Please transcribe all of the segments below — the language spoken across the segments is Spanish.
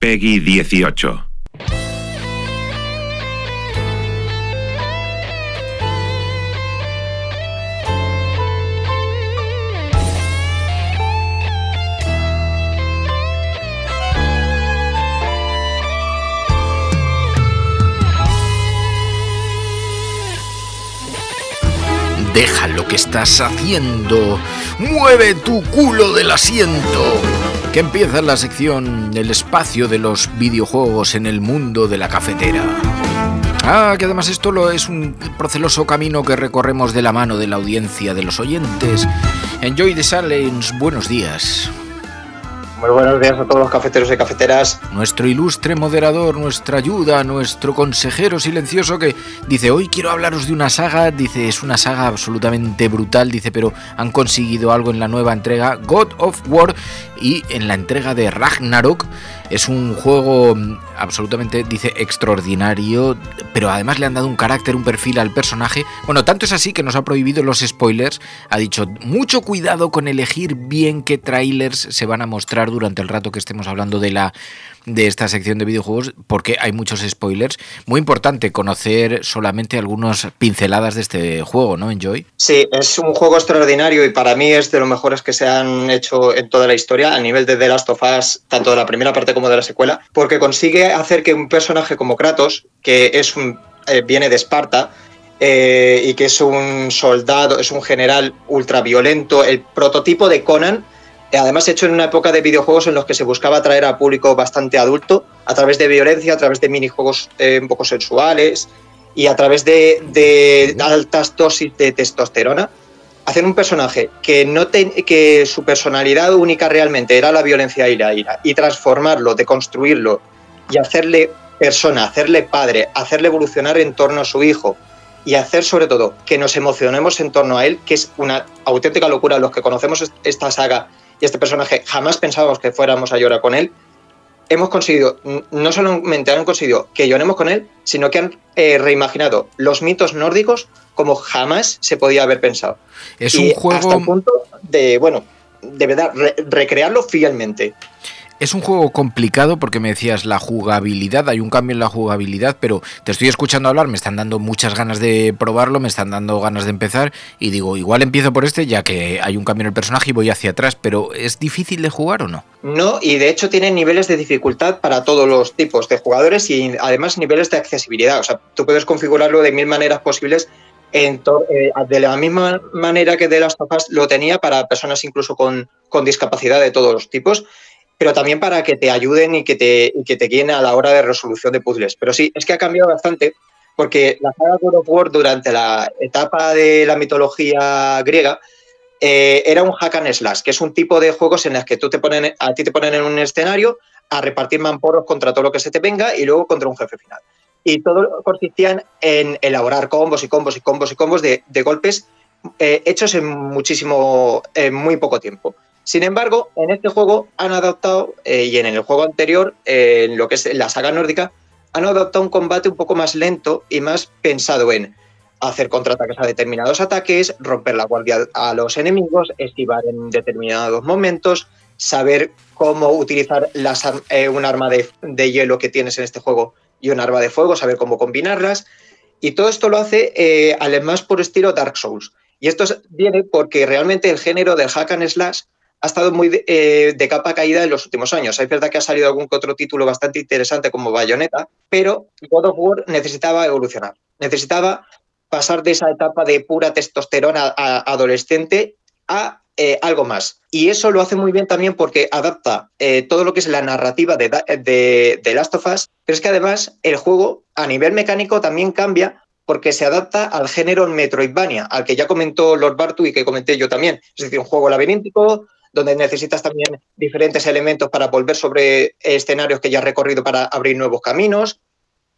Peggy 18. Deja lo que estás haciendo. Mueve tu culo del asiento. Que empieza la sección El espacio de los videojuegos en el mundo de la cafetera. Ah, que además esto lo es un proceloso camino que recorremos de la mano de la audiencia, de los oyentes. Enjoy the silence, buenos días. Muy buenos días a todos los cafeteros y cafeteras. Nuestro ilustre moderador, nuestra ayuda, nuestro consejero silencioso que dice, hoy quiero hablaros de una saga, dice, es una saga absolutamente brutal, dice, pero han conseguido algo en la nueva entrega, God of War, y en la entrega de Ragnarok. Es un juego mm, absolutamente, dice, extraordinario, pero además le han dado un carácter, un perfil al personaje. Bueno, tanto es así que nos ha prohibido los spoilers. Ha dicho, mucho cuidado con elegir bien qué trailers se van a mostrar durante el rato que estemos hablando de la de esta sección de videojuegos porque hay muchos spoilers. Muy importante conocer solamente algunas pinceladas de este juego, ¿no, Enjoy? Sí, es un juego extraordinario y para mí es de los mejores que se han hecho en toda la historia a nivel de The Last of Us, tanto de la primera parte como de la secuela, porque consigue hacer que un personaje como Kratos, que es un, eh, viene de Esparta, eh, y que es un soldado, es un general ultraviolento, el prototipo de Conan, además hecho en una época de videojuegos en los que se buscaba atraer a público bastante adulto a través de violencia, a través de minijuegos eh, un poco sensuales y a través de, altas dosis de testosterona. Hacer un personaje que, no que su personalidad única realmente era la violencia y la ira y transformarlo, deconstruirlo y hacerle persona, hacerle padre, hacerle evolucionar en torno a su hijo y hacer sobre todo que nos emocionemos en torno a él, que es una auténtica locura. Los que conocemos esta saga y este personaje jamás pensábamos que fuéramos a llorar con él, hemos conseguido, no solamente han conseguido que lloremos con él, sino que han eh, reimaginado los mitos nórdicos como jamás se podía haber pensado. Es un juego. Hasta el punto de, bueno, de verdad, recrearlo fielmente. Es un juego complicado porque me decías la jugabilidad, hay un cambio en la jugabilidad, pero te estoy escuchando hablar, me están dando muchas ganas de probarlo, me están dando ganas de empezar y digo, igual empiezo por este ya que hay un cambio en el personaje y voy hacia atrás, pero ¿es difícil de jugar o no? No, y de hecho tiene niveles de dificultad para todos los tipos de jugadores y además niveles de accesibilidad, o sea, tú puedes configurarlo de mil maneras posibles eh, de la misma manera que de las tapas lo tenía para personas incluso con, con discapacidad de todos los tipos pero también para que te ayuden y que te, que te guíen a la hora de resolución de puzzles. Pero sí, es que ha cambiado bastante porque la saga God of War durante la etapa de la mitología griega eh, era un hack and slash, que es un tipo de juegos en los que tú te ponen, a ti te ponen en un escenario a repartir mamporos contra todo lo que se te venga y luego contra un jefe final. Y todo consistía en elaborar combos y combos y combos y combos de, golpes eh, hechos en muchísimo, en muy poco tiempo. Sin embargo, en este juego han adaptado, eh, y en el juego anterior, eh, en lo que es la saga nórdica, han adaptado un combate un poco más lento y más pensado en hacer contraataques a determinados ataques, romper la guardia a los enemigos, esquivar en determinados momentos, saber cómo utilizar eh, un arma de, de, hielo que tienes en este juego y un arma de fuego, saber cómo combinarlas. Y todo esto lo hace además por estilo Dark Souls. Y esto viene porque realmente el género del hack and slash ha estado muy de, eh, de, capa caída en los últimos años. Es verdad que ha salido algún otro título bastante interesante como Bayonetta, pero God of War necesitaba evolucionar. Necesitaba pasar de esa etapa de pura testosterona a adolescente a eh, algo más. Y eso lo hace muy bien también porque adapta eh, todo lo que es la narrativa de, de, de, Last of Us, pero es que además el juego a nivel mecánico también cambia porque se adapta al género Metroidvania, al que ya comentó Lord Bartu y que comenté yo también. Es decir, un juego laberíntico donde necesitas también diferentes elementos para volver sobre escenarios que ya has recorrido para abrir nuevos caminos.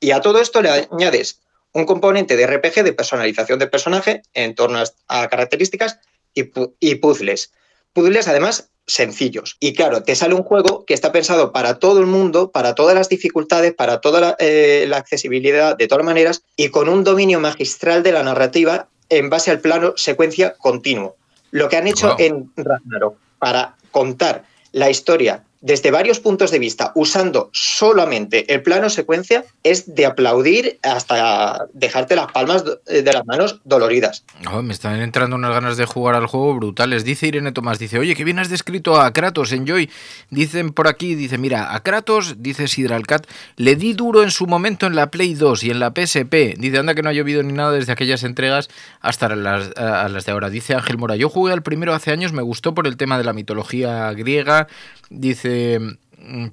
Y a todo esto le añades un componente de RPG de personalización del personaje en torno a características y, y puzzles. Puzzles además sencillos. Y claro, te sale un juego que está pensado para todo el mundo, para todas las dificultades, para toda la, eh, la accesibilidad de todas maneras y con un dominio magistral de la narrativa en base al plano secuencia continuo. Lo que han hecho wow. en Ragnarok para contar la historia desde varios puntos de vista, usando solamente el plano secuencia, es de aplaudir hasta dejarte las palmas de las manos doloridas. Oh, me están entrando unas ganas de jugar al juego brutales. Dice Irene Tomás, dice, oye, que bien has descrito a Kratos en Joy. Dicen por aquí, dice, mira, a Kratos, dice Sidralcat, le di duro en su momento en la Play 2 y en la PSP. Dice, anda que no ha llovido ni nada desde aquellas entregas hasta las, a las de ahora. Dice Ángel Mora, yo jugué al primero hace años, me gustó por el tema de la mitología griega. Dice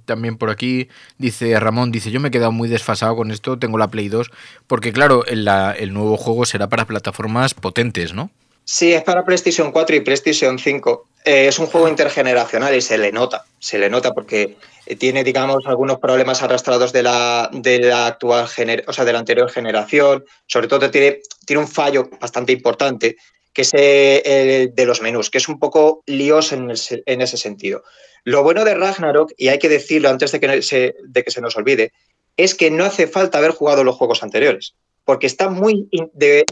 también por aquí, dice Ramón, dice, yo me he quedado muy desfasado con esto, tengo la Play 2, porque claro, el, la, el nuevo juego será para plataformas potentes, ¿no? Sí, es para PlayStation 4 y PlayStation 5. Eh, es un juego intergeneracional y se le nota, se le nota porque tiene, digamos, algunos problemas arrastrados de la, de la actual gener o sea, de la anterior generación. Sobre todo tiene, tiene un fallo bastante importante, que es eh, de los menús, que es un poco lioso en, el, ese sentido. Lo bueno de Ragnarok, y hay que decirlo antes de que, se, de que se nos olvide, es que no hace falta haber jugado los juegos anteriores, porque está muy,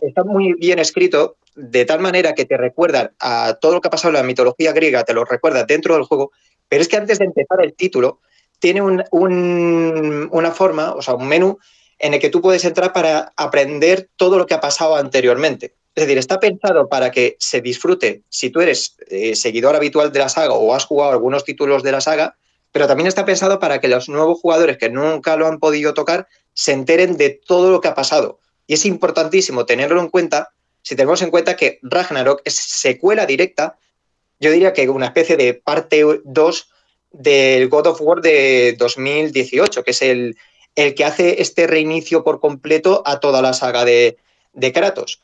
está muy bien escrito de tal manera que te recuerda a todo lo que ha pasado en la mitología griega, te lo recuerda dentro del juego, pero es que antes de empezar el título tiene un, una forma, o sea, un menú en el que tú puedes entrar para aprender todo lo que ha pasado anteriormente. Es decir, está pensado para que se disfrute si tú eres eh, seguidor habitual de la saga o has jugado algunos títulos de la saga, pero también está pensado para que los nuevos jugadores que nunca lo han podido tocar se enteren de todo lo que ha pasado. Y es importantísimo tenerlo en cuenta si tenemos en cuenta que Ragnarok es secuela directa, yo diría que una especie de parte 2 del God of War de 2018, que es el, el que hace este reinicio por completo a toda la saga de, de Kratos.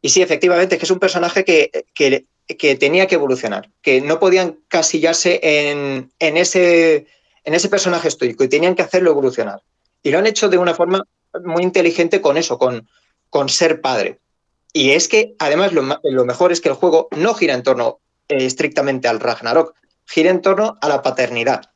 Y sí, efectivamente, es que es un personaje que, que, que tenía que evolucionar, que no podían casillarse en, en, ese, en ese personaje estoico y tenían que hacerlo evolucionar. Y lo han hecho de una forma muy inteligente con eso, con, con ser padre. Y es que, además, lo, lo, mejor es que el juego no gira en torno eh, estrictamente al Ragnarok, gira en torno a la paternidad,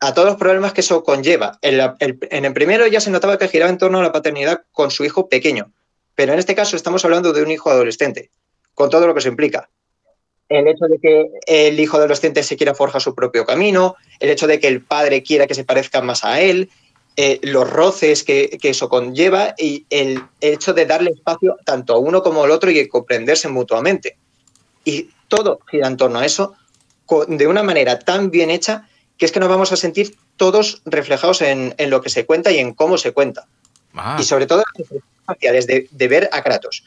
a todos los problemas que eso conlleva. En, la, el, en el primero ya se notaba que giraba en torno a la paternidad con su hijo pequeño, pero en este caso estamos hablando de un hijo adolescente, con todo lo que se implica. El hecho de que el hijo adolescente se quiera forjar su propio camino, el hecho de que el padre quiera que se parezca más a él, eh, los roces que, eso conlleva y el hecho de darle espacio tanto a uno como al otro y comprenderse mutuamente. Y todo gira en torno a eso de una manera tan bien hecha que es que nos vamos a sentir todos reflejados en lo que se cuenta y en cómo se cuenta. Ah. Y sobre todo faciales de, de, ver a Kratos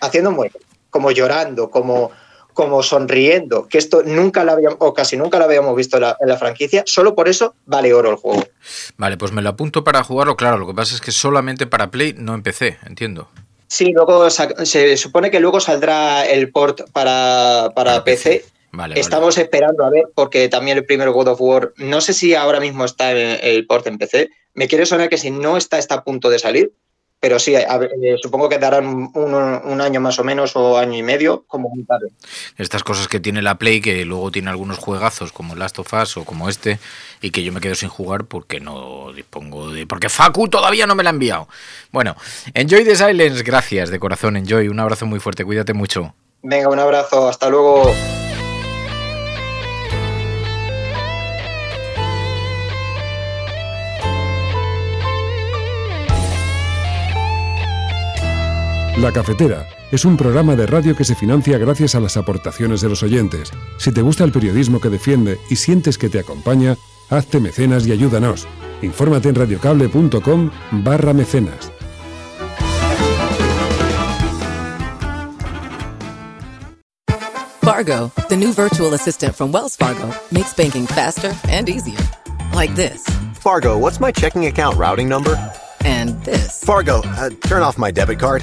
haciendo muecas, como llorando, como, como sonriendo, que esto nunca lo habíamos, o casi nunca lo habíamos visto en la, en la, franquicia, solo por eso vale oro el juego. Vale, pues me lo apunto para jugarlo, claro, lo que pasa es que solamente para Play no empecé, entiendo. Sí, luego se supone que luego saldrá el port para, para, para PC. PC. Vale, Estamos vale. esperando a ver, porque también el primer God of War, no sé si ahora mismo está en el port en PC. Me quiere sonar que si no está, está a punto de salir pero sí, a ver, eh, supongo que darán un, un, año más o menos o año y medio como muy tarde. Estas cosas que tiene la Play, que luego tiene algunos juegazos como Last of Us o como este, y que yo me quedo sin jugar porque no dispongo de... porque Facu todavía no me la ha enviado. Bueno, Enjoy the Silence, gracias de corazón, Enjoy, un abrazo muy fuerte, cuídate mucho. Venga, un abrazo, hasta luego. La Cafetera es un programa de radio que se financia gracias a las aportaciones de los oyentes. Si te gusta el periodismo que defiende y sientes que te acompaña, hazte mecenas y ayúdanos. Infórmate en radiocable.com barra mecenas. Fargo, the new virtual assistant from Wells Fargo, makes banking faster and easier. Like this. Fargo, what's my checking account routing number? And this. Fargo, uh, turn off my debit card.